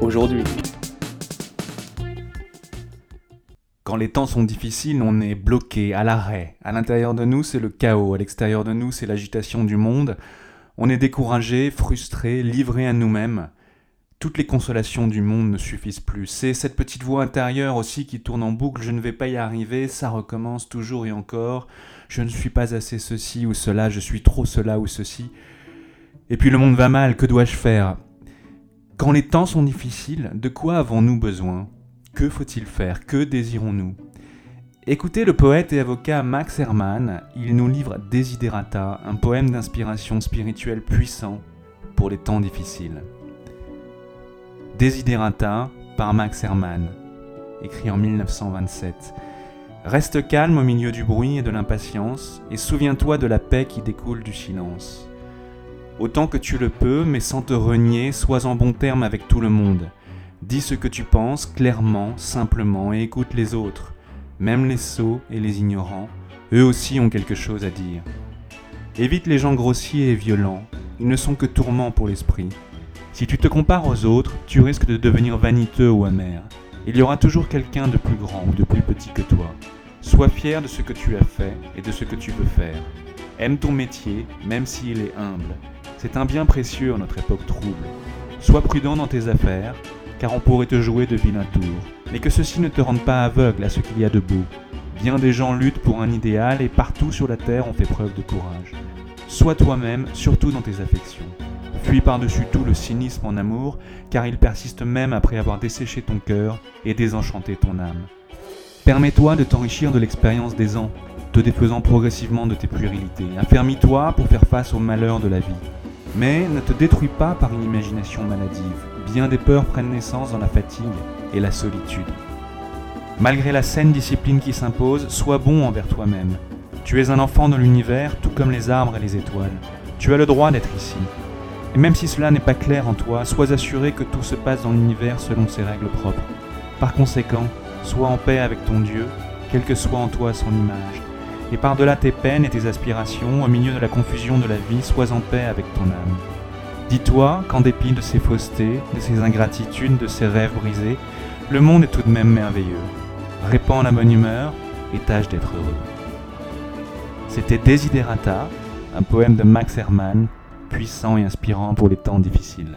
aujourd'hui. Quand les temps sont difficiles, on est bloqué, à l'arrêt. À l'intérieur de nous, c'est le chaos. À l'extérieur de nous, c'est l'agitation du monde. On est découragé, frustré, livré à nous-mêmes. Toutes les consolations du monde ne suffisent plus. C'est cette petite voix intérieure aussi qui tourne en boucle. Je ne vais pas y arriver, ça recommence toujours et encore. Je ne suis pas assez ceci ou cela, je suis trop cela ou ceci. Et puis le monde va mal, que dois-je faire? Quand les temps sont difficiles, de quoi avons-nous besoin? Que faut-il faire? Que désirons-nous? Écoutez le poète et avocat Max Hermann, il nous livre Desiderata, un poème d'inspiration spirituelle puissant pour les temps difficiles. Desiderata par Max Hermann, écrit en 1927. Reste calme au milieu du bruit et de l'impatience, et souviens-toi de la paix qui découle du silence. Autant que tu le peux, mais sans te renier, sois en bon terme avec tout le monde. Dis ce que tu penses clairement, simplement, et écoute les autres. Même les sots et les ignorants, eux aussi ont quelque chose à dire. Évite les gens grossiers et violents, ils ne sont que tourments pour l'esprit. Si tu te compares aux autres, tu risques de devenir vaniteux ou amer. Il y aura toujours quelqu'un de plus grand ou de plus petit que toi. Sois fier de ce que tu as fait et de ce que tu peux faire. Aime ton métier, même s'il est humble. C'est un bien précieux en notre époque trouble. Sois prudent dans tes affaires, car on pourrait te jouer de vilains tours. Mais que ceci ne te rende pas aveugle à ce qu'il y a de beau. Bien des gens luttent pour un idéal et partout sur la terre on fait preuve de courage. Sois toi-même, surtout dans tes affections. Fuis par-dessus tout le cynisme en amour, car il persiste même après avoir desséché ton cœur et désenchanté ton âme. Permets-toi de t'enrichir de l'expérience des ans, te défaisant progressivement de tes puérilités. Affermis-toi pour faire face aux malheurs de la vie. Mais ne te détruis pas par une imagination maladive. Bien des peurs prennent naissance dans la fatigue et la solitude. Malgré la saine discipline qui s'impose, sois bon envers toi-même. Tu es un enfant de l'univers, tout comme les arbres et les étoiles. Tu as le droit d'être ici. Et même si cela n'est pas clair en toi, sois assuré que tout se passe dans l'univers selon ses règles propres. Par conséquent, sois en paix avec ton Dieu, quelle que soit en toi son image et par-delà tes peines et tes aspirations, au milieu de la confusion de la vie, sois en paix avec ton âme. Dis-toi qu'en dépit de ses faussetés, de ses ingratitudes, de ses rêves brisés, le monde est tout de même merveilleux. Répands la bonne humeur et tâche d'être heureux. C'était Desiderata, un poème de Max Hermann, puissant et inspirant pour les temps difficiles.